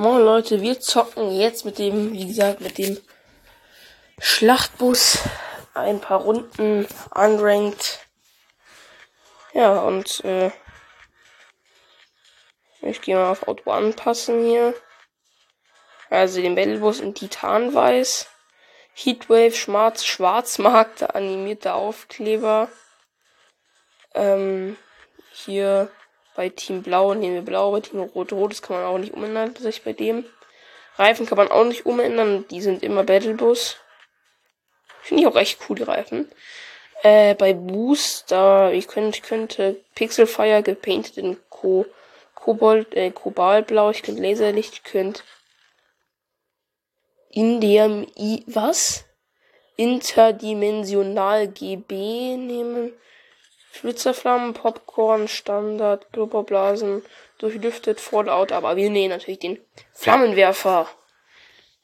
Moin Leute, wir zocken jetzt mit dem, wie gesagt, mit dem Schlachtbus ein paar Runden unranked. Ja, und äh, ich gehe mal auf Auto anpassen hier. Also den Battlebus in Titanweiß. Heatwave, Schwarz, Schwarzmarkt, animierte Aufkleber. Ähm, hier bei Team Blau nehmen wir Blau, bei Team Rot Rot, das kann man auch nicht umändern, sich bei dem. Reifen kann man auch nicht umändern, die sind immer Battlebus. Finde ich auch echt cool, die Reifen. Äh, bei Booster, ich könnte, ich könnte Pixelfire gepainted in Co Kobold, äh, Kobaltblau, ich könnte Laserlicht, ich könnte in dem I, was? Interdimensional GB nehmen. Flitzerflammen, Popcorn, Standard, Blubberblasen, durchlüftet, Fallout, aber wir nehmen natürlich den Flammenwerfer.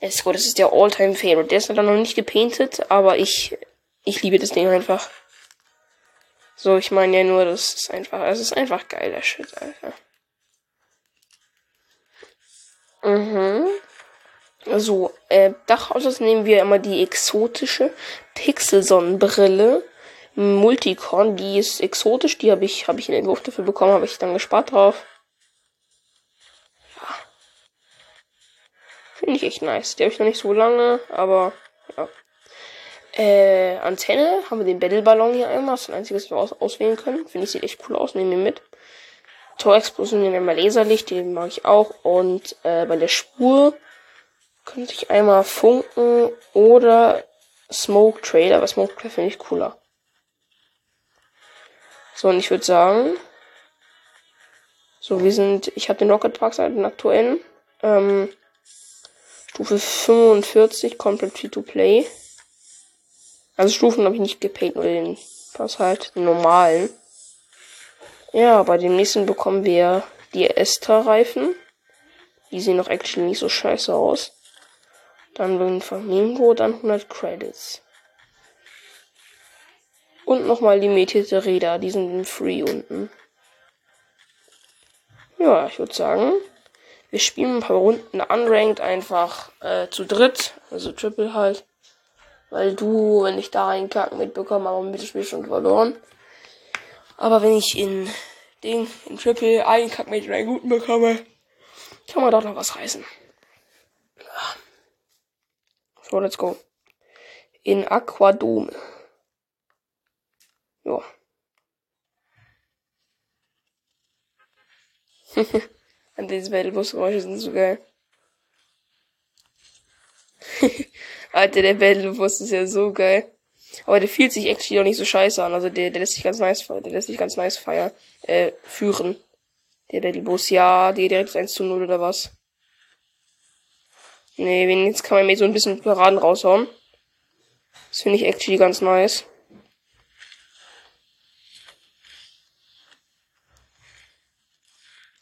Esco, das ist der Alltime favorite Der ist dann noch nicht gepainted, aber ich, ich liebe das Ding einfach. So, ich meine ja nur, das ist einfach, es ist einfach geiler Shit, Alter. Mhm. So, äh, Dachautos nehmen wir immer die exotische Pixelsonnenbrille. Multicorn, die ist exotisch, die habe ich, habe ich in den Wurf dafür bekommen, habe ich dann gespart drauf. Ja. Finde ich echt nice. Die habe ich noch nicht so lange, aber ja. Äh, Antenne haben wir den Battle-Ballon hier einmal. Das ist das einzige, was wir aus auswählen können. Finde ich, sieht echt cool aus. Nehmen wir mit. Torexplosion nehmen wir mal Laserlicht, den mag ich auch. Und äh, bei der Spur könnte ich einmal Funken oder Smoke Trailer, aber Smoke Trailer finde ich cooler. So, und ich würde sagen, so, wir sind, ich habe den Rocket Park seit den aktuellen, ähm, Stufe 45, komplett free to play. Also Stufen habe ich nicht gepaint, nur den, was halt, den normalen. Ja, bei dem nächsten bekommen wir die Esther-Reifen. Die sehen noch actually nicht so scheiße aus. Dann ein Flamingo, dann 100 Credits. Und nochmal limitierte Räder, die sind in Free unten. Ja, ich würde sagen, wir spielen ein paar Runden unranked einfach äh, zu dritt, also Triple halt. Weil du, wenn ich da einen Kacken mitbekomme, aber mit dem Spiel schon verloren. Aber wenn ich in Ding, in Triple einen Kack mit einen guten bekomme, kann man doch noch was reißen. So, let's go. In Aquadome. Ja. Und diese Battlebus-Geräusche sind so geil. Alter, der Battlebus ist ja so geil. Aber der fühlt sich actually auch nicht so scheiße an. Also der, der lässt sich ganz nice, der lässt sich ganz nice feiern, äh, führen. Der Battlebus, ja, der direkt 1 zu 0 oder was. Nee, jetzt kann man mir so ein bisschen Paraden raushauen. Das finde ich actually ganz nice.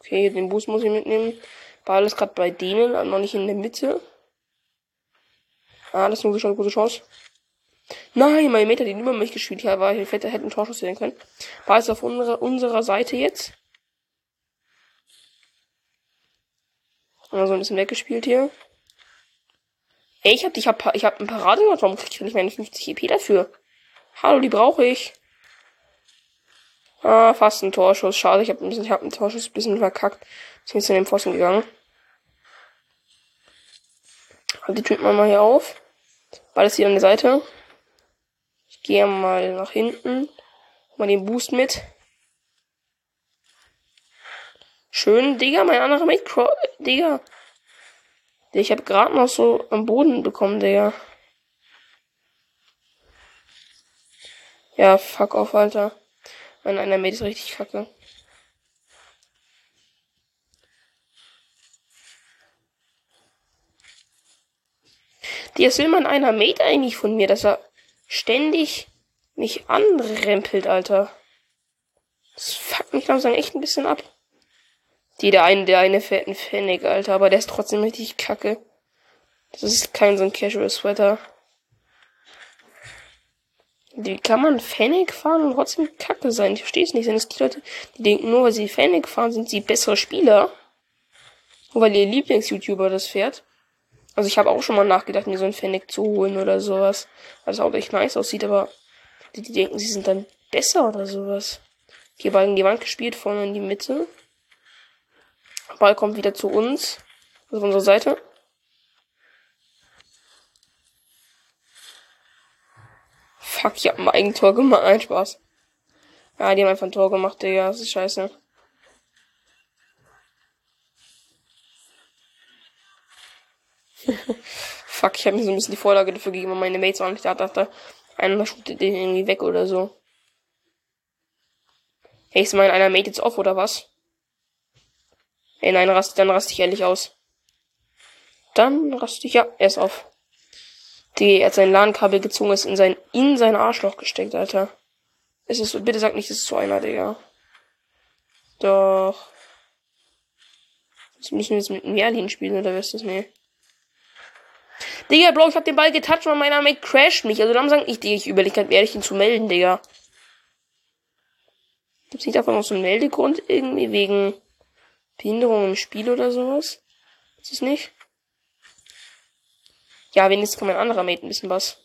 Okay, den Boost muss ich mitnehmen. Ball ist gerade bei denen, noch nicht in der Mitte. Ah, das ist eine gute Chance. Nein, mein Meter, den über mich gespielt hat, war hätte, hätte einen Torschuss sehen können. Ball ist auf unserer, unserer Seite jetzt. Also ein bisschen weggespielt hier. Ey, ich hab, ich hab, ich hab ein Parade gemacht. Warum krieg ich nicht meine 50 EP dafür? Hallo, die brauche ich. Ah, fast ein Torschuss. Schade, ich habe ein bisschen, ich habe einen Torschuss ein bisschen verkackt. Ist jetzt in den Pfosten gegangen. Halt die Typen mal hier auf. Beides hier an der Seite. Ich gehe mal nach hinten. Mal den Boost mit. Schön, Digga, mein anderer Mate, Digga. Ich habe gerade noch so am Boden bekommen, Digga. Ja, fuck off, Alter. Mein einer Mate ist richtig kacke. Das will man einer Mate eigentlich von mir, dass er ständig mich anrempelt, Alter. Das fuckt mich langsam echt ein bisschen ab. Die, der eine, der eine fetten Pfennig, Alter, aber der ist trotzdem richtig kacke. Das ist kein so ein Casual Sweater. Wie kann man Fennec fahren und trotzdem kacke sein? Ich verstehe es nicht. Sind es die Leute, die denken, nur weil sie Fennec fahren, sind sie bessere Spieler? Nur weil ihr Lieblings-YouTuber das fährt. Also ich habe auch schon mal nachgedacht, mir so ein Fennec zu holen oder sowas. Weil es auch echt nice aussieht, aber die, die denken, sie sind dann besser oder sowas. Hier Ball in die Wand gespielt, vorne in die Mitte. Ball kommt wieder zu uns. Also auf unserer Seite. Fuck, ich hab ein Eigentor gemacht. Ein Spaß. Ja, die haben einfach ein Tor gemacht, Digga. Das ist scheiße. Fuck, ich habe mir so ein bisschen die Vorlage dafür gegeben und meine Mates waren nicht da. Dachte, einer shootet den irgendwie weg oder so. Hey, ist mein einer Mate jetzt off oder was? Hey, nein, rast, dann raste ich ehrlich aus. Dann raste ich, ja, er ist auf. Die, er hat sein LAN-Kabel gezogen, ist in sein, in sein Arschloch gesteckt, Alter. Es ist bitte sag nicht, es ist so einer, Digga. Doch. Jetzt müssen wir jetzt mit Merlin spielen, oder was ist das? Nee. Digga, Bro, ich hab den Ball getoucht und meiner Mate crasht mich. Also dann sagen ich, Digga, ich überlege halt, ehrlich ihn zu melden, Digga. Gibt's nicht davon noch so einen Meldegrund irgendwie wegen Behinderung im Spiel oder sowas? Ist es nicht? Ja, wenigstens kann mein anderer Mate ein bisschen was.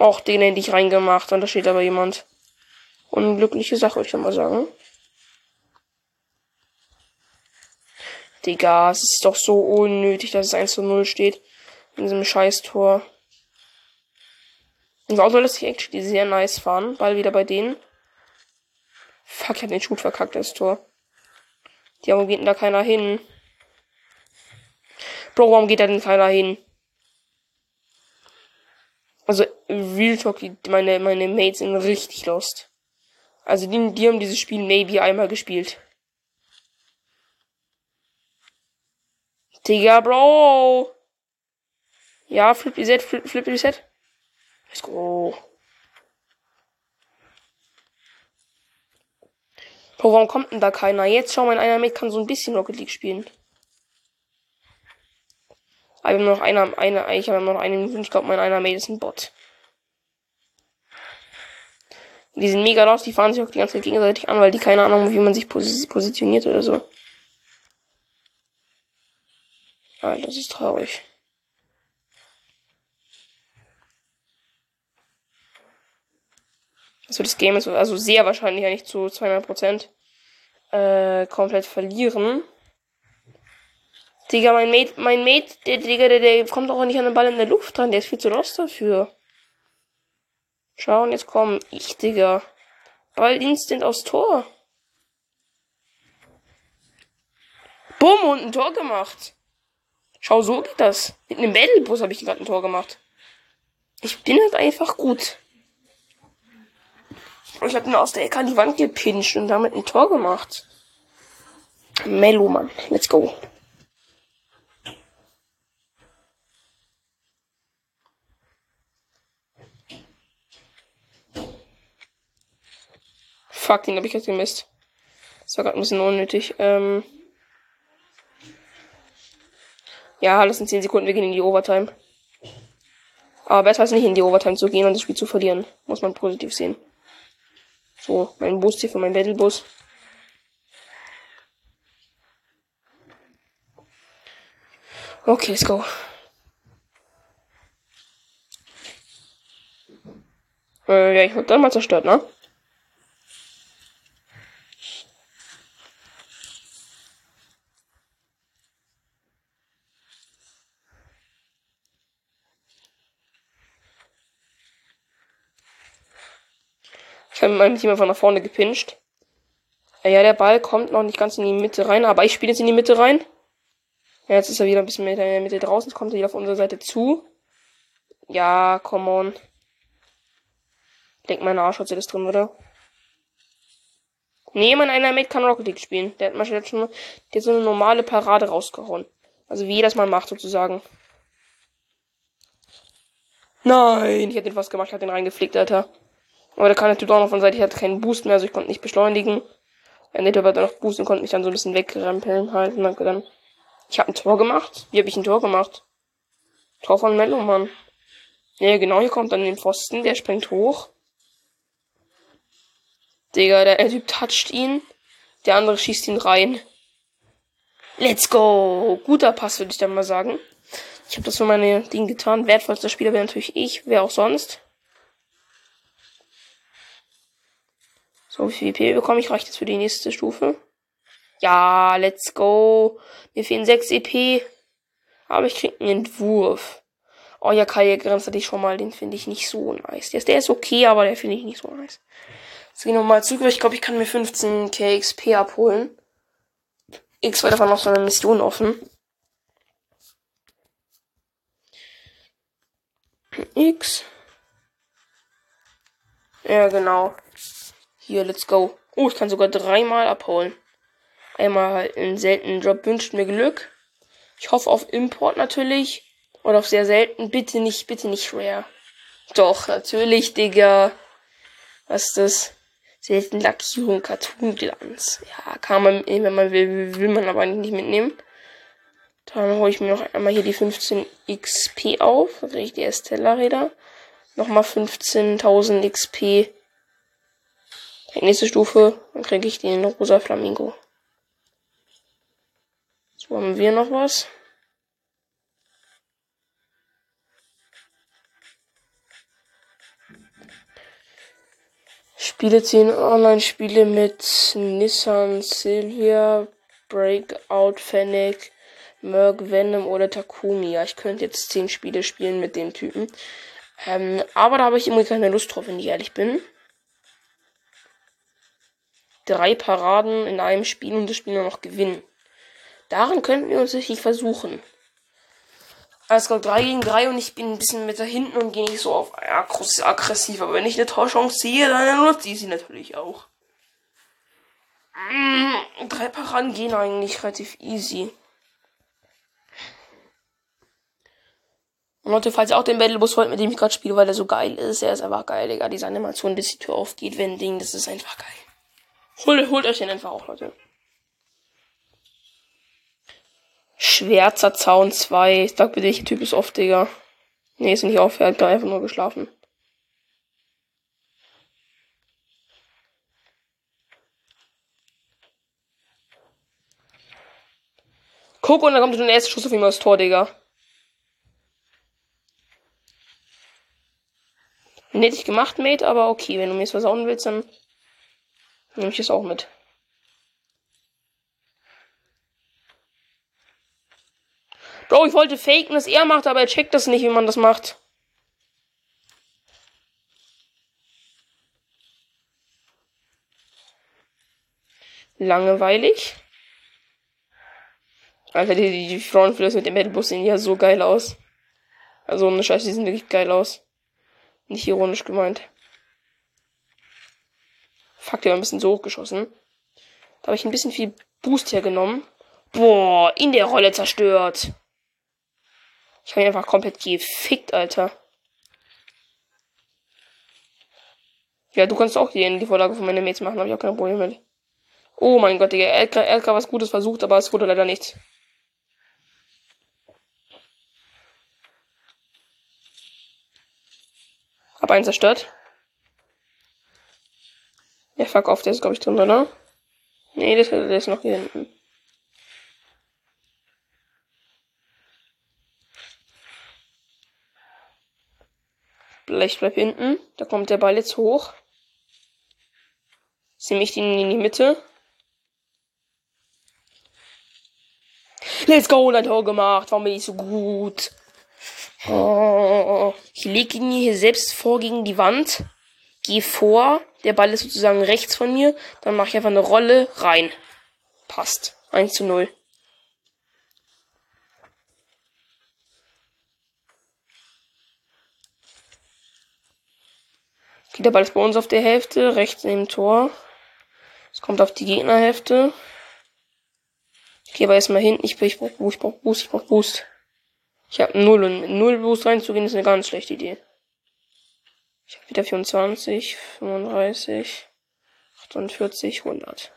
auch den hätte ich reingemacht. Und da steht aber jemand. Unglückliche Sache, würde ich mal sagen. Digga, es ist doch so unnötig, dass es 1 zu 0 steht. In diesem Scheiß-Tor. Das Auto lässt sich actually sehr nice fahren. Ball wieder bei denen. Fuck, ich hab den Shoot verkackt, das Tor. Die, warum geht denn da keiner hin? Bro, warum geht da denn keiner hin? Also, Real Talk, meine, meine Mates sind richtig lost. Also, die, die haben dieses Spiel maybe einmal gespielt. Digga, Bro. Ja, Flip Reset, Flip, Flip Reset. Let's go. Bro, warum kommt denn da keiner? Jetzt schau mal, einer mit kann so ein bisschen Rocket League spielen. Aber noch einer, eine, ich habe noch einen, ich glaube, mein einer Mate ist ein Bot. Die sind mega los, die fahren sich auch die ganze Zeit gegenseitig an, weil die keine Ahnung, haben, wie man sich pos positioniert oder so. Alter, das ist traurig. Also das Game ist also sehr wahrscheinlich nicht zu 200% äh, komplett verlieren. Digga, mein Mate, mein Mate, der, Digga, der, der kommt auch nicht an den Ball in der Luft dran. Der ist viel zu los dafür. Schau, und jetzt komm ich, Digga. Ball instant aufs Tor. Bumm, und ein Tor gemacht. Schau, so geht das. Mit einem Battlebus habe ich gerade ein Tor gemacht. Ich bin halt einfach gut. Ich habe nur aus der Ecke an die Wand gepinscht und damit ein Tor gemacht. Mello, Mann. Let's go. Fuck, den habe ich jetzt gemisst. Das war gerade ein bisschen unnötig. Ähm ja, das sind 10 Sekunden, wir gehen in die Overtime. Aber besser als nicht in die Overtime zu gehen und das Spiel zu verlieren. Muss man positiv sehen. So, mein Boost hier für meinen Battlebus. Okay, let's go. Äh, ja, ich wurde dann mal zerstört, ne? Ich habe mit meinem Team einfach nach vorne gepinscht. Ja, der Ball kommt noch nicht ganz in die Mitte rein, aber ich spiele jetzt in die Mitte rein. Ja, jetzt ist er wieder ein bisschen mehr in der Mitte draußen. Jetzt kommt er wieder auf unserer Seite zu. Ja, come on. Ich denke, meine Arschhotze ist drin, oder? Nee, mein einer Mate kann Rocket League spielen. Der hat mal schon der so eine normale Parade rausgehauen. Also wie jedes Mal macht, sozusagen. Nein, ich hätte den fast gemacht, ich hab den reingeflickt, Alter. Aber der kann natürlich auch noch von Seite, ich hatte keinen Boost mehr, also ich konnte nicht beschleunigen. Er hätte aber dann noch boosten, konnte mich dann so ein bisschen wegrempeln halt. Und dann, ich habe ein Tor gemacht. Wie habe ich ein Tor gemacht? Tor von Mello, Mann. Ja, genau, hier kommt dann den Pfosten, der springt hoch. Digga, der, der Typ toucht ihn. Der andere schießt ihn rein. Let's go! Guter Pass, würde ich dann mal sagen. Ich habe das für meine Dinge getan. Wertvollster Spieler wäre natürlich ich. Wer auch sonst. So, wie viel EP bekomme ich? Reicht das für die nächste Stufe? Ja, let's go. Mir fehlen 6 EP. Aber ich krieg einen Entwurf. Oh ja, Kai Grenz hatte ich schon mal. Den finde ich nicht so nice. Der ist, der ist okay, aber der finde ich nicht so nice. Jetzt gehen wir mal zurück. Ich glaube, ich kann mir 15 KXP abholen. X war davon noch so eine Mission offen. X. Ja, genau. Hier, let's go. Oh, ich kann sogar dreimal abholen. Einmal halt einen seltenen Job wünscht mir Glück. Ich hoffe auf Import natürlich. Oder auf sehr selten. Bitte nicht, bitte nicht rare. Doch, natürlich, Digga. Was ist das? Selten Lackierung, Cartoon-Glanz. Ja, kann man, wenn man will, will man aber nicht mitnehmen. Dann hole ich mir noch einmal hier die 15 XP auf. Also ich die Estella-Räder. Nochmal 15.000 XP. Nächste Stufe. Dann kriege ich den rosa Flamingo. So haben wir noch was. Spiele 10 Online-Spiele mit Nissan, Sylvia, Breakout, Fennec, Merc, Venom oder Takumi. Ja, ich könnte jetzt 10 Spiele spielen mit dem Typen. Ähm, aber da habe ich irgendwie keine Lust drauf, wenn ich ehrlich bin. Drei Paraden in einem Spiel und das Spiel nur noch gewinnen. Daran könnten wir uns richtig versuchen. Es gab 3 gegen 3 und ich bin ein bisschen mit da hinten und gehe nicht so auf aggressiv. Aber wenn ich eine Torchance sehe, dann nutze ich sie natürlich auch. Drei Paraden gehen eigentlich relativ easy. Und Leute, falls ihr auch den Battlebus wollt, mit dem ich gerade spiele, weil der so geil ist, er ist einfach geil, Digga. Diese Animation, bis die Tür aufgeht, wenn Ding, das ist einfach geil. Holt, holt euch den einfach auch, Leute. Schwärzer Zaun 2. Ich sag bitte, der Typ ist oft, Digga. Nee, ist nicht auf, er hat einfach nur geschlafen. Guck, und dann kommt der erste Schuss auf ihm aus Tor, Digga. Ich gemacht, Mate, aber okay, wenn du mir jetzt versauen willst, dann nehme ich es auch mit. Bro, ich wollte faken, dass er macht, aber er checkt das nicht, wie man das macht. Langeweilig. Alter, die, die, die Frauenflöße mit dem Battlebus sehen ja so geil aus. Also, eine Scheiße, die sehen wirklich geil aus. Nicht ironisch gemeint. Fuck, der war ein bisschen so hochgeschossen. Da habe ich ein bisschen viel Boost hergenommen. Boah, in der Rolle zerstört. Ich habe einfach komplett gefickt, Alter. Ja, du kannst auch die, Vorlage von meinen Mates machen, habe ich auch kein Problem mit. Oh mein Gott, Digga, er, er was Gutes versucht, aber es wurde leider nichts. Hab einen zerstört. Ja, fuck off, der ist, glaube ich, drin, oder? Nee, der, der ist noch hier hinten. Vielleicht bleib hinten. Da kommt der Ball jetzt hoch. Jetzt nehme ich den in die Mitte. Let's go, ein Tor gemacht. Warum bin ich so gut? Oh, ich lege ihn hier selbst vor gegen die Wand. Geh vor. Der Ball ist sozusagen rechts von mir. Dann mache ich einfach eine Rolle rein. Passt. 1 zu 0. Okay, der Ball ist bei uns auf der Hälfte, rechts neben Tor. Es kommt auf die Gegnerhälfte. Gehe aber erstmal hinten. Ich, ich brauch Boost, ich brauch Boost, ich brauch Boost. Ich habe null und mit null Boost reinzugehen ist eine ganz schlechte Idee. Ich habe wieder 24, 35, 48, 100.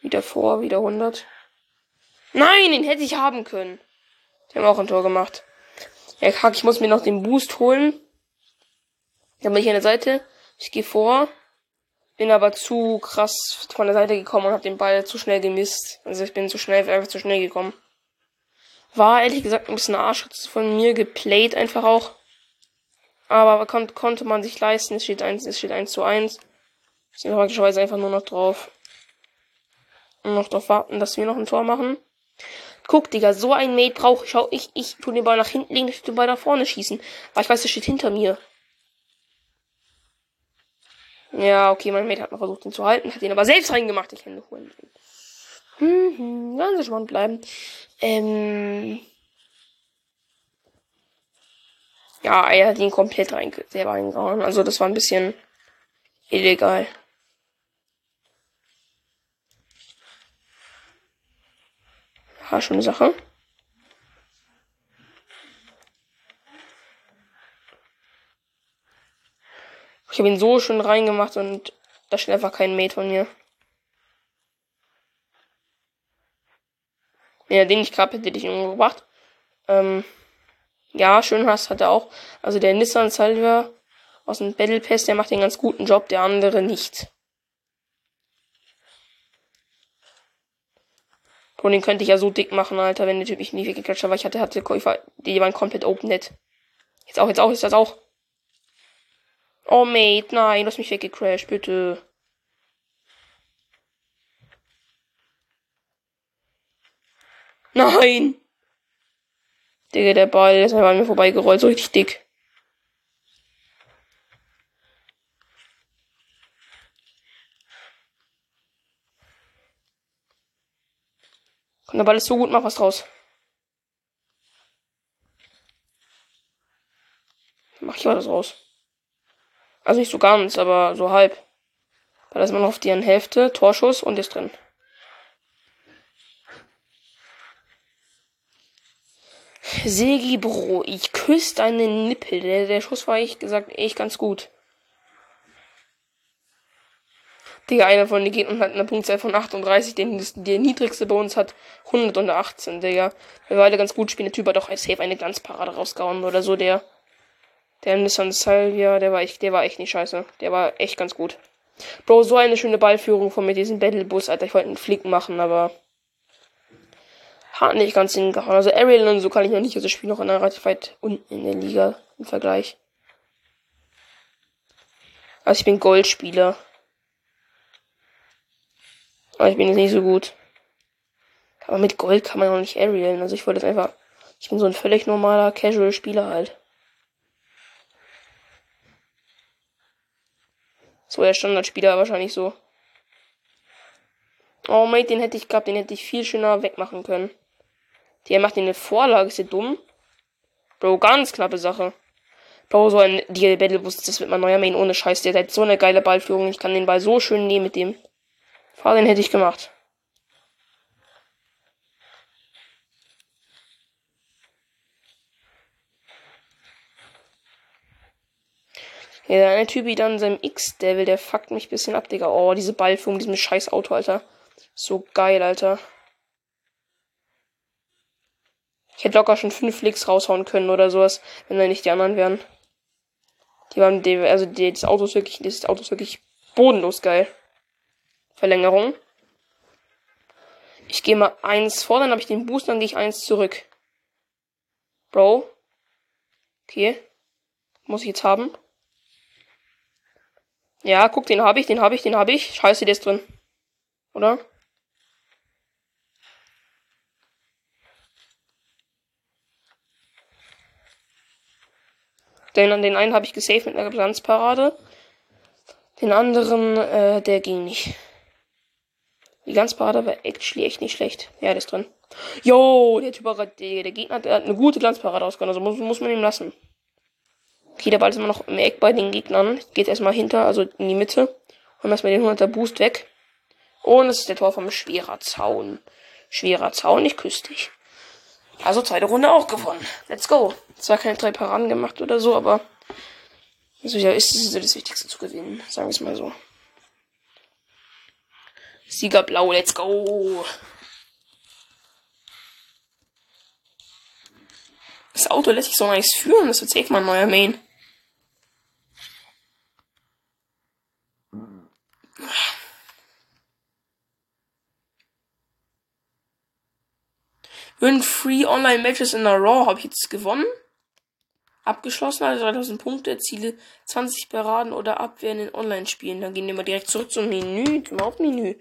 Wieder vor, wieder 100. Nein, den hätte ich haben können. Die haben auch ein Tor gemacht. Ja, kack, ich muss mir noch den Boost holen. Dann bin ich an der Seite. Ich gehe vor. Bin aber zu krass von der Seite gekommen und habe den Ball zu schnell gemisst. Also ich bin zu schnell, einfach zu schnell gekommen. War ehrlich gesagt ein bisschen Arsch von mir geplayt einfach auch. Aber kon konnte man sich leisten. Es steht 1, es steht 1 zu 1. Ich sind praktischerweise einfach nur noch drauf. Und noch darauf warten, dass wir noch ein Tor machen. Guck, Digga, so ein Mate brauche ich. Schau, ich, ich tu den Ball nach hinten legen, ich tu den Ball nach vorne schießen. Weil ich weiß, der steht hinter mir. Ja, okay, mein Mate hat noch versucht, ihn zu halten, hat ihn aber selbst reingemacht. Ich kann holen. Hm, hm, ganz entspannt bleiben. Ähm. Ja, er hat ihn komplett rein, selber reingehauen. Also das war ein bisschen illegal. Ja, schöne Sache. Ich habe ihn so schön reingemacht und da steht einfach kein Mate von mir. Ja, den ich gerade hätte ich umgebracht. Ähm, ja, schön hast hat er auch. Also der Nissan Salver aus dem Battle Pass, der macht den ganz guten Job, der andere nicht. Und den könnte ich ja so dick machen, Alter, wenn der Typ mich nie weggeklatscht hat, weil ich hatte, hatte Käufer, die waren komplett open net. Jetzt auch, jetzt auch, ist das auch. Oh, Mate, nein, du hast mich weggecrashed, bitte. Nein! Digga, der Ball ist einfach an mir vorbeigerollt, so richtig dick. Komm, der Ball ist so gut, mach was draus. Mach ich was raus. Also nicht so ganz, aber so halb. Weil da ist man noch auf die Hälfte, Torschuss und ist drin. Segi Bro, ich küsse deinen Nippel. Der, der Schuss war echt gesagt echt ganz gut. Digga, einer von den Gegnern hat eine Punktzahl von 38, den der niedrigste bei uns hat 118, Digga. Wir beide ganz gut spielen. Der Typ hat doch safe eine Glanzparade rausgehauen oder so, der. Der Nissan Salvia, der war echt, der war echt nicht scheiße. Der war echt ganz gut. Bro, so eine schöne Ballführung von mir, diesen Battlebus, Alter. Ich wollte einen Flick machen, aber hat nicht ganz hingehauen. Also Ariel und so kann ich noch nicht. Also spiele noch relativ weit unten in der Liga im Vergleich. Also ich bin Goldspieler. Aber ich bin jetzt nicht so gut. Aber mit Gold kann man auch nicht Arielen. Also ich wollte jetzt einfach. Ich bin so ein völlig normaler Casual-Spieler halt. So der Standardspieler wahrscheinlich so. Oh, Mate, den hätte ich gehabt, den hätte ich viel schöner wegmachen können. Der macht eine Vorlage, ist der dumm? Bro, ganz knappe Sache. Bro, so ein Deal Battle Bus, das wird mein neuer Main ohne Scheiß. Der hat so eine geile Ballführung. Ich kann den Ball so schön nehmen mit dem. Fahr den hätte ich gemacht. Ja, der eine Typ dann seinem X-Devil, der fuckt mich bisschen ab, Digga. Oh, diese Ballführung, diesem scheiß Auto, Alter. So geil, Alter. Ich hätte locker schon fünf Flicks raushauen können oder sowas, wenn da nicht die anderen wären. Die waren, die, also die, das Auto ist wirklich, das Auto ist wirklich bodenlos geil. Verlängerung. Ich gehe mal eins vor, dann habe ich den Boost, dann gehe ich eins zurück. Bro. Okay. Muss ich jetzt haben. Ja, guck, den habe ich, den habe ich, den habe ich. Scheiße, der ist drin. Oder? Den, den einen habe ich gesaved mit einer Glanzparade. Den anderen, äh, der ging nicht. Die Glanzparade war actually echt nicht schlecht. Ja, der ist drin. Yo, der Typ, der, der Gegner der hat eine gute Glanzparade ausgegangen, also muss, muss man ihm lassen. Okay, der Ball ist immer noch im Eck bei den Gegnern. Geht erstmal hinter, also in die Mitte. Holen erstmal den 100er Boost weg. Und es ist der Tor vom schwerer Zaun. Schwerer Zaun, ich küsse dich. Also zweite Runde auch gewonnen. Let's go. Zwar keine drei Paraden gemacht oder so, aber also ja, ist es das Wichtigste zu gewinnen, sagen wir es mal so. Sieger blau, let's go. Das Auto lässt sich so nice führen, das wird safe mal ein neuer Main. Win Free Online Matches in a Raw habe ich jetzt gewonnen. Abgeschlossen, also 3000 Punkte, Ziele 20 beraten oder abwehren in Online-Spielen. Dann gehen wir mal direkt zurück zum Menü, zum Hauptmenü.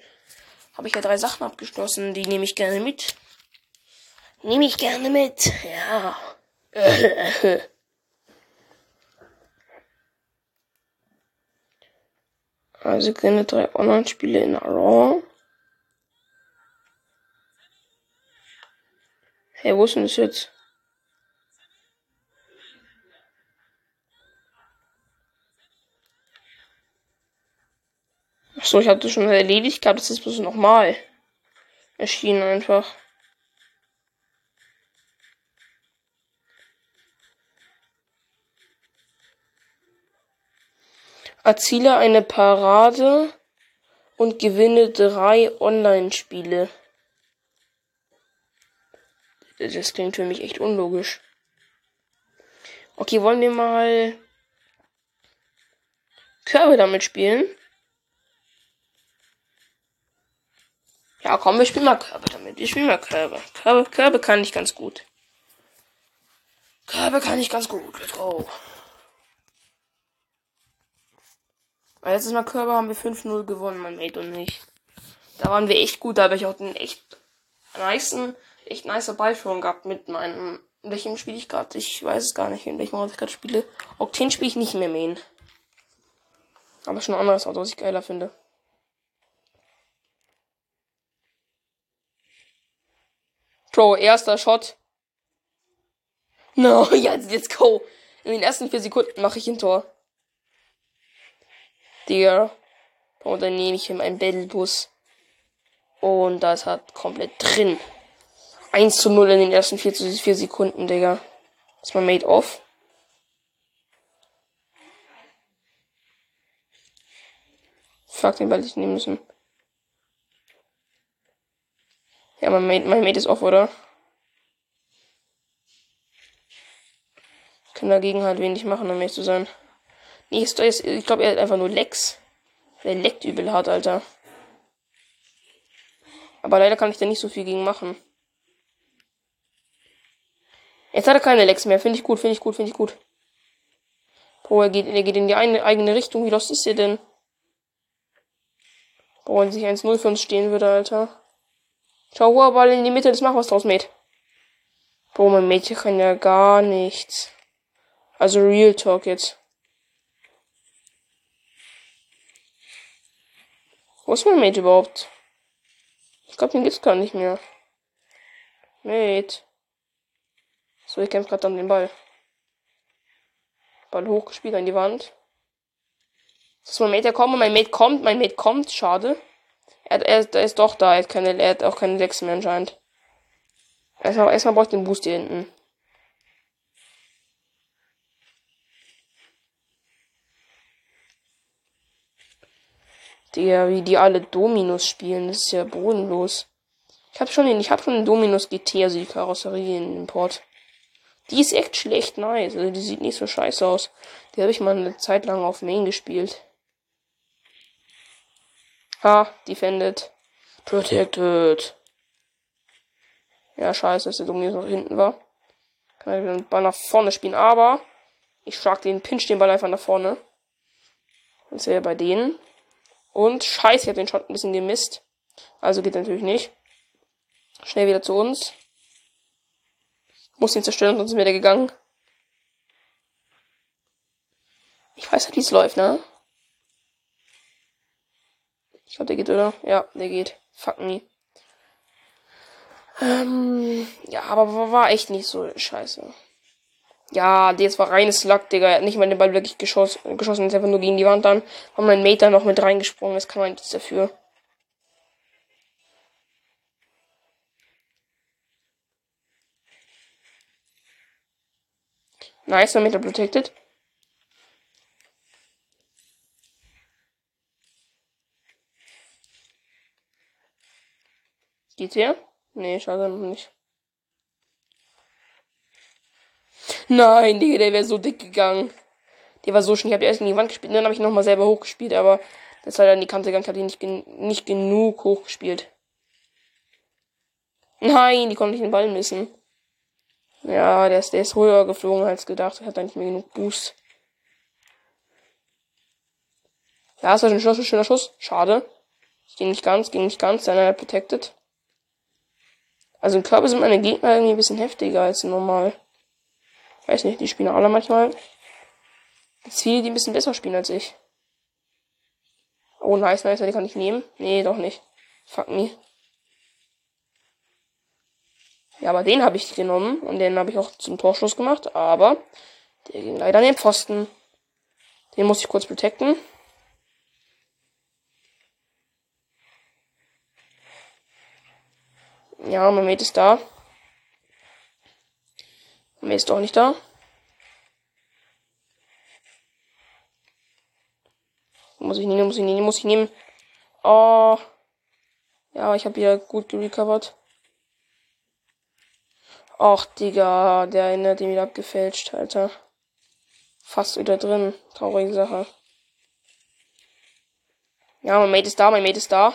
Habe ich ja drei Sachen abgeschlossen, die nehme ich gerne mit. Nehme ich gerne mit, ja. Also keine drei Online-Spiele in Raw. Hey, wo ist denn das jetzt? Achso, ich hatte schon erledigt gehabt, das ist bloß nochmal erschienen einfach. Erziele eine Parade und gewinne drei Online-Spiele. Das klingt für mich echt unlogisch. Okay, wollen wir mal Körbe damit spielen? Ja, komm, wir spielen mal Körbe damit. Wir spielen mal Körbe. Körbe, Körbe kann ich ganz gut. Körbe kann ich ganz gut. Let's go. Letztes Mal Körbe haben wir 5-0 gewonnen, mein Mate und ich. Da waren wir echt gut, da habe ich auch den echt nicen, echt nicer Ballführung gehabt mit meinem. In welchem spiele ich gerade? Ich weiß es gar nicht, in welchem Ort ich gerade spiele. Octane spiele ich nicht mehr Main. Aber schon ein anderes Auto, was ich geiler finde. Bro, erster Shot. No, jetzt, jetzt go. In den ersten vier Sekunden mache ich ein Tor. Digga. Dann nehme ich ihm einen Battlebus. Und das hat komplett drin. 1 zu 0 in den ersten 4 zu 4 Sekunden, Digga. Ist mal made off. Fuck, den Ball ich nehmen müssen. Ja, mein Mate, mein Mate ist off, oder? Kann dagegen halt wenig machen, um ehrlich zu sein. Nee, ist, ich glaube, er hat einfach nur Lex. Der leckt übel hart, Alter. Aber leider kann ich da nicht so viel gegen machen. Jetzt hat er keine Lex mehr. Finde ich gut, finde ich gut, finde ich gut. Boah, er geht, er geht in die eine, eigene Richtung. Wie lost ist er denn? Boah, wenn sich 1-0 für uns stehen würde, Alter. Schau, hoher Ball in die Mitte, das macht was draus, Mate. Boah, mein Mädchen kann ja gar nichts. Also Real Talk jetzt. Wo ist mein Mate überhaupt? Ich glaube, den gibt's gar nicht mehr. Mate. So, ich kämpfe gerade an den Ball. Ball hochgespielt an die Wand. Ist mein Mate, kommt. Mein Mate kommt. Mein Mate kommt. Schade. Er, er, er ist doch da. Er hat, keine, er hat auch keine 6 mehr anscheinend. Erstmal, erstmal brauche ich den Boost hier hinten. Digga, wie die alle Dominos spielen, das ist ja bodenlos. Ich hab schon den, ich hab schon den Dominos GT, also die Karosserie in Import. Die ist echt schlecht nice, also die sieht nicht so scheiße aus. Die habe ich mal eine Zeit lang auf Main gespielt. Ha, defended. Protected. Ja, scheiße, dass der Dominos noch hinten war. Kann ich den Ball nach vorne spielen, aber ich schlag den, pinch den Ball einfach nach vorne. Das wäre bei denen. Und scheiße, ich habe den Shot ein bisschen gemisst. Also geht natürlich nicht. Schnell wieder zu uns. Muss ihn zerstören, sonst sind wir gegangen. Ich weiß halt, wie es läuft, ne? Ich glaube, der geht, oder? Ja, der geht. Fuck me. Ähm, ja, aber war echt nicht so scheiße. Ja, das war reines Luck, Digga. Er hat nicht mal den Ball wirklich geschossen. Geschossen ist einfach nur gegen die Wand dann. War mein Mate noch mit reingesprungen. Das kann man nichts dafür. Nice, mein Mate protected. Geht's hier? Nee, schade noch nicht. Nein, Digga, der wäre so dick gegangen. Der war so schön. Ich habe erst in die Wand gespielt, dann habe ich nochmal selber hochgespielt, aber Das hat er in die Kante gegangen. Ich hatte ihn nicht, gen nicht genug hochgespielt. Nein, die konnte ich den Ball missen. Ja, der ist, der ist höher geflogen als gedacht. Er hat da nicht mehr genug Boost. Ja, ist ein schöner, schöner Schuss. Schade. Ging nicht ganz, ging nicht ganz. Seiner hat protected. Also im Körper sind meine Gegner irgendwie ein bisschen heftiger als normal. Weiß nicht, die spielen alle manchmal. Gibt viele, die ein bisschen besser spielen als ich. Oh, nice, nice, die kann ich nehmen. Nee, doch nicht. Fuck me. Ja, aber den habe ich genommen und den habe ich auch zum Torschuss gemacht, aber der ging leider an den Pfosten. Den muss ich kurz protecten. Ja, mein Mate ist da. Mate ist doch nicht da. Muss ich nehmen, muss ich nehmen, muss ich nehmen. Oh. Ja, ich habe wieder gut gerecovert. Och, Digga, der eine hat ihn wieder abgefälscht, Alter. Fast wieder drin. Traurige Sache. Ja, mein Mate ist da, mein Mate ist da.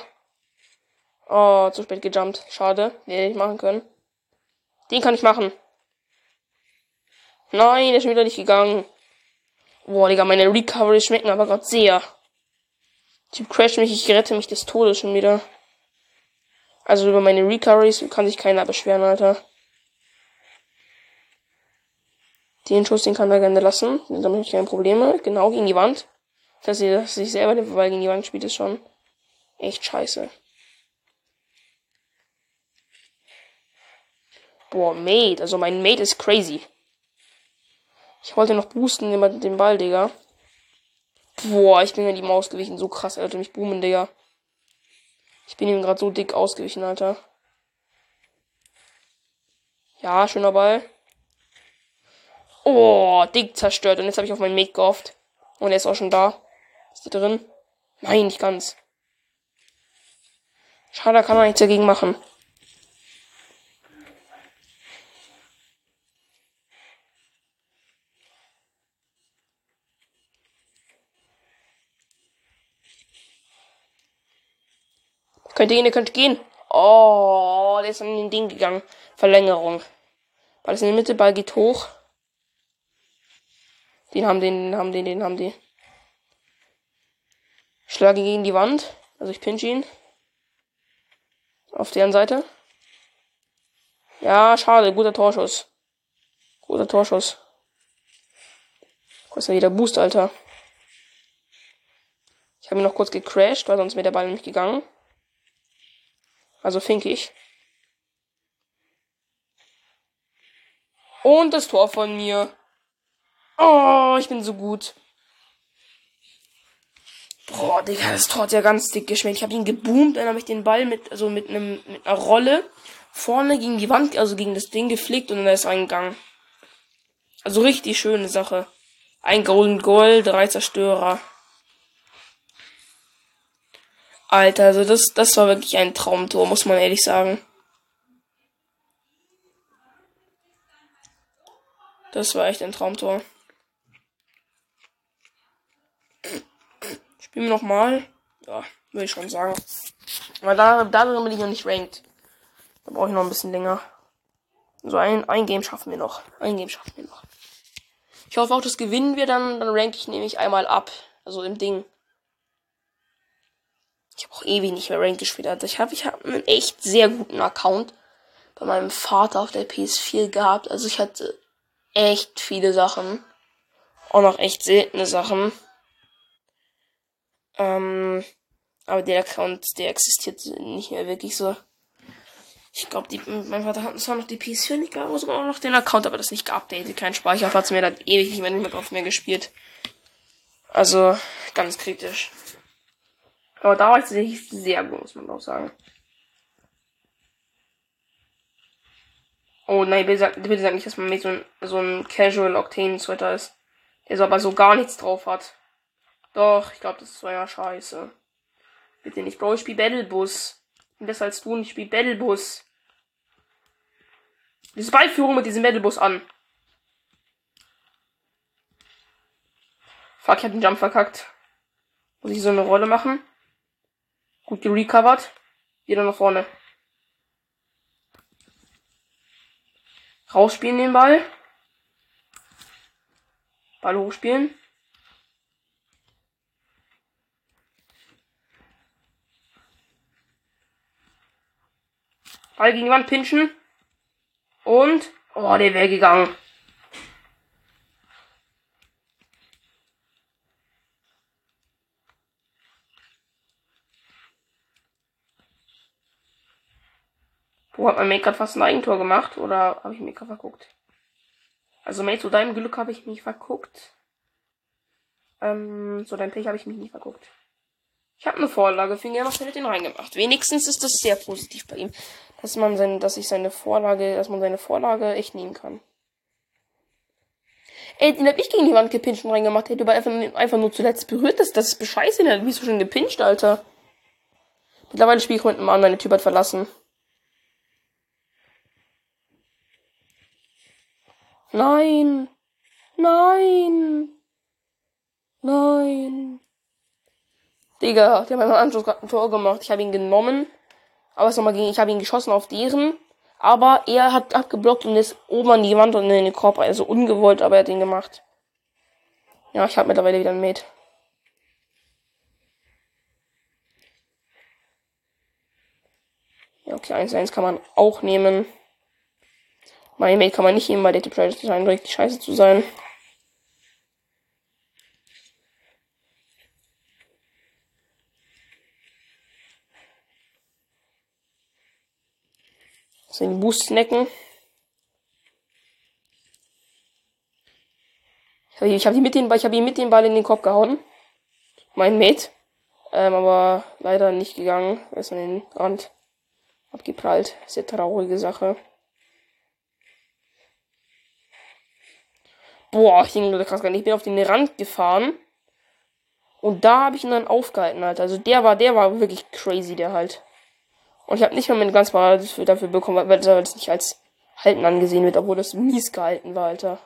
Oh, zu spät gejumpt. Schade. Den hätte ich machen können. Den kann ich machen. Nein, der ist schon wieder nicht gegangen. Boah, Digga, meine Recovery schmecken aber gerade sehr. Typ crash mich, ich rette mich des Todes schon wieder. Also über meine Recoveries kann sich keiner beschweren, Alter. Den Schuss, den kann er gerne lassen. Da habe ich keine Probleme. Genau gegen die Wand. Dass er sich selber den Ball gegen die Wand spielt, ist schon echt scheiße. Boah, Mate. Also mein Mate ist crazy. Ich wollte noch boosten mit dem Ball, Digga. Boah, ich bin ja die Maus gewichen. So krass, Alter. Mich boomen, Digga. Ich bin ihm gerade so dick ausgewichen, Alter. Ja, schöner Ball. Oh, dick zerstört. Und jetzt habe ich auf meinen Mate gehofft. Und er ist auch schon da. Ist der drin? Nein, nicht ganz. Schade, kann man nichts dagegen machen. Könnt gehen, ihr könnt gehen. Oh, der ist an den Ding gegangen. Verlängerung. Ball ist in der Mitte, Ball geht hoch. Den haben den, den haben den, den haben die. Schlage gegen die Wand. Also ich pinch ihn. Auf deren Seite. Ja, schade. Guter Torschuss. Guter Torschuss. Denn wieder Boost, Alter? Ich habe ihn noch kurz gecrashed, weil sonst wäre der Ball nicht gegangen. Also fink ich. Und das Tor von mir. Oh, ich bin so gut. Boah, Digga, das Tor hat ja ganz dick geschmeckt. Ich habe ihn geboomt, dann habe ich den Ball mit, also mit einem, mit einer Rolle vorne gegen die Wand, also gegen das Ding geflickt und dann ist er eingegangen. Also richtig schöne Sache. Ein Golden Goal, drei Zerstörer. Alter, also das, das war wirklich ein Traumtor, muss man ehrlich sagen. Das war echt ein Traumtor. Spielen wir nochmal. Ja, würde ich schon sagen. Aber da, da bin ich noch nicht ranked. Da brauche ich noch ein bisschen länger. So ein, ein Game schaffen wir noch. Ein Game schaffen wir noch. Ich hoffe auch, das gewinnen wir dann. Dann rank ich nämlich einmal ab. Also im Ding. Ich habe auch ewig nicht mehr Rank gespielt. Also ich habe ich hab einen echt sehr guten Account bei meinem Vater auf der PS4 gehabt. Also ich hatte echt viele Sachen. Auch noch echt seltene Sachen. Ähm, aber der Account, der existiert nicht mehr wirklich so. Ich glaube, mein Vater hat zwar noch die PS4, ich glaube sogar auch noch den Account, aber das nicht geupdatet. Kein Speicherplatz mehr, da hat ewig nicht mehr, nicht mehr drauf mehr gespielt. Also, ganz kritisch. Aber da war ich tatsächlich sehr gut, muss man auch sagen. Oh nein, bitte sag, bitte sag nicht, dass man mit so ein, so ein Casual Octane Sweater ist. Der so aber so gar nichts drauf hat. Doch, ich glaube, das ist so ja scheiße. Bitte nicht, Bro, ich spiel Battlebus. Ich besser als du und ich spiel Battlebus. Diese Beiführung mit diesem Battlebus an. Fuck, ich hab den Jump verkackt. Muss ich so eine Rolle machen. Gut gerecovert. Wieder nach vorne. Rausspielen den Ball. Ball hochspielen. Ball gegen die Wand pinchen. Und. Oh, der wäre gegangen. Wo hat mein Mate gerade fast ein Eigentor gemacht? Oder habe ich mich gerade verguckt? Also Mate, zu deinem Glück habe ich mich verguckt. Ähm, so dein Pech habe ich mich nicht verguckt. Ich habe eine Vorlage für ihn noch den reingemacht. Wenigstens ist das sehr positiv bei ihm, dass man sein, dass ich seine Vorlage, dass man seine Vorlage echt nehmen kann. Ey, den hab ich gegen die Wand gepinscht und reingemacht. Hätte aber einfach, einfach nur zuletzt berührt. Das, das ist bescheiße. Den wie so schon gepinscht, Alter. Mittlerweile spiele ich mit einem anderen. Der Typ hat verlassen. Nein. Nein. Nein. Digga, der hat beim Anschluss gerade ein Tor gemacht. Ich habe ihn genommen. Aber es nochmal gegen, ich habe ihn geschossen auf deren. Aber er hat abgeblockt und ist oben an die Wand und in den Korb. Also ungewollt, aber er hat ihn gemacht. Ja, ich habe mittlerweile wieder ein Mate. Ja, okay, 1-1 kann man auch nehmen. Mein Mate kann man nicht weil der Typ scheint richtig scheiße zu sein. So den Boost snacken. Ich habe ihn mit den, ich habe ihn mit dem Ball in den Kopf gehauen. Mein Mate. Ähm, aber leider nicht gegangen. Er ist an den Rand abgeprallt. Sehr traurige Sache. Boah, ich bin krass. Ich bin auf den Rand gefahren. Und da habe ich ihn dann aufgehalten, Alter. Also der war, der war wirklich crazy, der halt. Und ich habe nicht mal meine ganz dafür, dafür bekommen, weil das nicht als Halten angesehen wird, obwohl das mies gehalten war, Alter.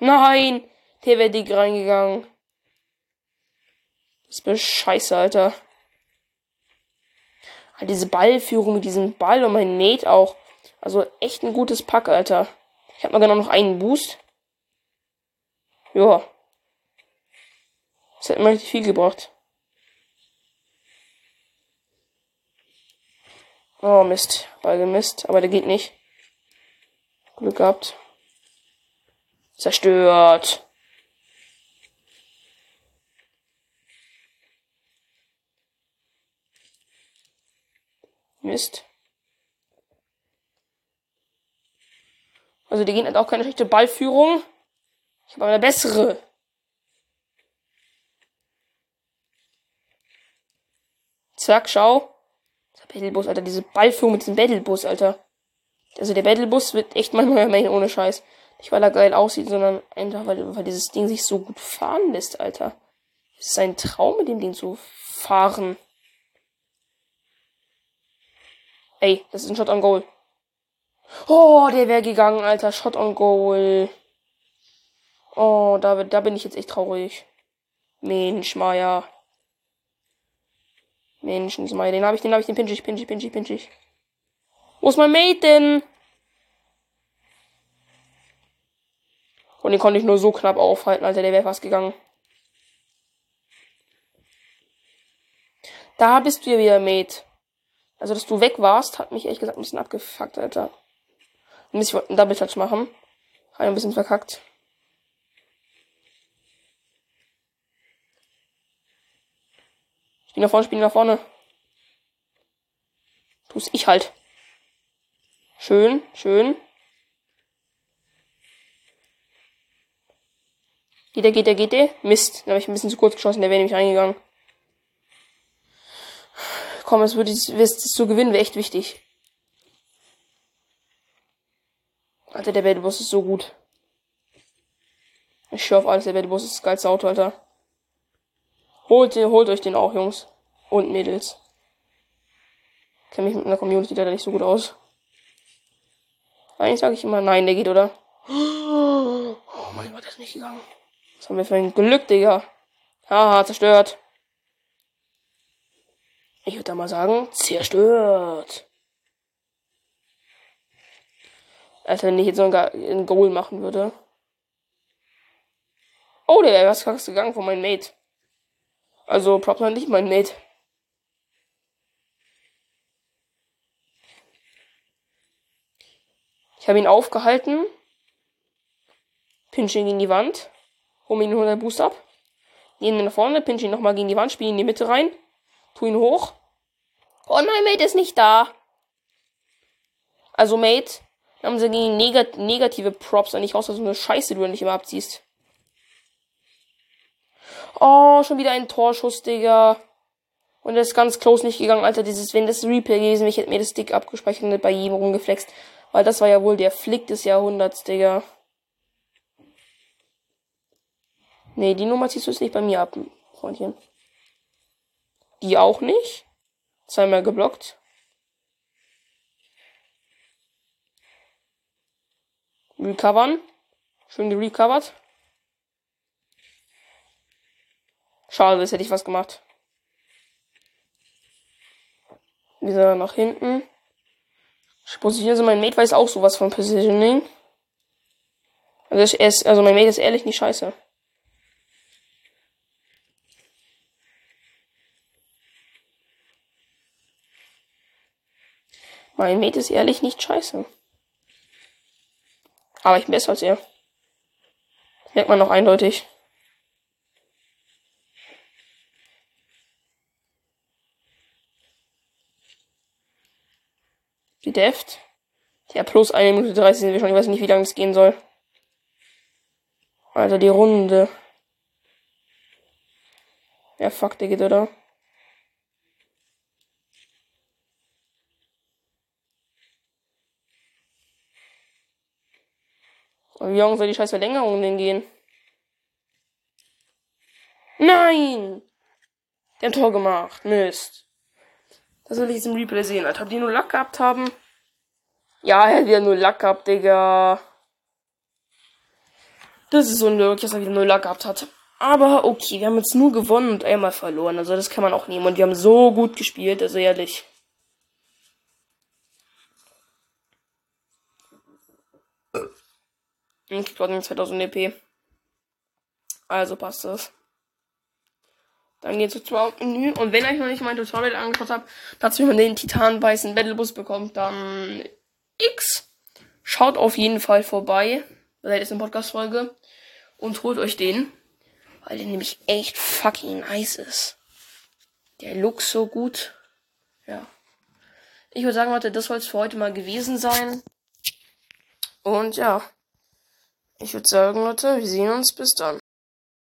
Nein! Der wäre dick reingegangen. Das ist scheiße, Alter. Diese Ballführung mit diesem Ball und mein Mate auch. Also echt ein gutes Pack, Alter. Ich habe mal genau noch einen Boost. Ja. Das hat mir richtig viel gebracht. Oh Mist. Ball gemisst. Aber der geht nicht. Glück gehabt. Zerstört. Mist. Also die gehen hat auch keine schlechte Ballführung. Ich habe aber eine bessere. Zack, schau. Der Battlebus, Alter, diese Ballführung mit diesem Battlebus, Alter. Also der Battlebus wird echt neuer Main ohne Scheiß. Nicht weil er geil aussieht, sondern einfach weil, weil dieses Ding sich so gut fahren lässt, Alter. Es ist ein Traum, mit dem Ding zu fahren. Ey, das ist ein Shot on Goal. Oh, der wäre gegangen, Alter. Shot on Goal. Oh, da, da bin ich jetzt echt traurig. Mensch, Maya. Menschensmeier. Den habe ich, den habe ich, den pinch ich, pinch ich, pinch ich, pinch ich. Wo ist mein Mate denn? Und den konnte ich nur so knapp aufhalten, Alter, der wäre fast gegangen. Da bist du ja wieder, Mate. Also, dass du weg warst, hat mich ehrlich gesagt ein bisschen abgefuckt, Alter. Und ich wollte einen Double Touch machen. Habe ein bisschen verkackt. Spiel nach vorne, spiel nach vorne. Tu's ich halt. Schön, schön. Geht der, geht der, geht der? Mist, da habe ich ein bisschen zu kurz geschossen, der wäre nämlich reingegangen. Komm, es würde es zu gewinnen, wäre echt wichtig. Alter, der Battlebus ist so gut. Ich schwör auf alles, der Battlebus ist das geilste Auto, Alter. Holt, holt euch den auch, Jungs. Und Mädels. Kenne mich mit einer Community leider nicht so gut aus. Eigentlich sage ich immer, nein, der geht, oder? Oh mein Gott, der ist nicht gegangen. Was haben wir für ein Glück, Digga? Haha, zerstört. Ich würde da mal sagen, zerstört. Als wenn ich jetzt so ein Goal machen würde. Oh, der wäre was gegangen von meinem Mate. Also, Propner nicht mein Mate. Ich habe ihn aufgehalten. Pinch ihn gegen die Wand. Hol ihn 100 Boost ab. Gehen wir nach vorne, pinch ihn nochmal gegen die Wand, spiele ihn in die Mitte rein. Tu ihn hoch. Oh nein, Mate ist nicht da. Also, Mate, haben sie gegen negat negative Props eigentlich raus, dass du eine Scheiße du nicht immer abziehst. Oh, schon wieder ein Torschuss, Digga. Und der ist ganz close nicht gegangen, Alter. Dieses, wenn das Replay gewesen wäre, ich hätte mir das Stick abgespeichert und bei jedem rumgeflext. Weil das war ja wohl der Flick des Jahrhunderts, Digga. Nee, die Nummer ziehst du jetzt nicht bei mir ab, Freundchen. Die auch nicht. Zweimal geblockt. Recovern. Schön gerecovert. Schade, das hätte ich was gemacht. Wieder nach hinten. Ich positioniere so, mein Mate weiß auch sowas von Positioning. Also, ist, also mein Mate ist ehrlich nicht scheiße. Mein Mate ist ehrlich nicht scheiße. Aber ich bin besser als er. merkt man noch eindeutig. Die Deft. Ja, plus 1 Minute 30 sind wir schon. Ich weiß nicht, wie lange es gehen soll. Alter, die Runde. Ja, fuck, der geht, oder? Und wie lange soll die scheiß Verlängerung denn gehen? Nein! Der Tor gemacht. Mist. Das will ich jetzt im Replay sehen, Alter. Ob die nur Lack gehabt haben? Ja, er hat wieder nur Lack gehabt, Digga. Das ist unmöglich, dass er wieder nur Lack gehabt hat. Aber okay, wir haben jetzt nur gewonnen und einmal verloren. Also das kann man auch nehmen. Und wir haben so gut gespielt, also ehrlich. Ich krieg 2000 EP. Also passt das. Dann geht's zu Menü. Und wenn euch noch nicht mein Tutorial angeschaut habt, dazu man den Titanbeißen Battlebus bekommt, dann X. Schaut auf jeden Fall vorbei bei der letzten Podcast-Folge und holt euch den, weil der nämlich echt fucking nice ist. Der Look so gut. Ja. Ich würde sagen, Leute, das soll es für heute mal gewesen sein. Und ja. Ich würde sagen, Leute, wir sehen uns. Bis dann.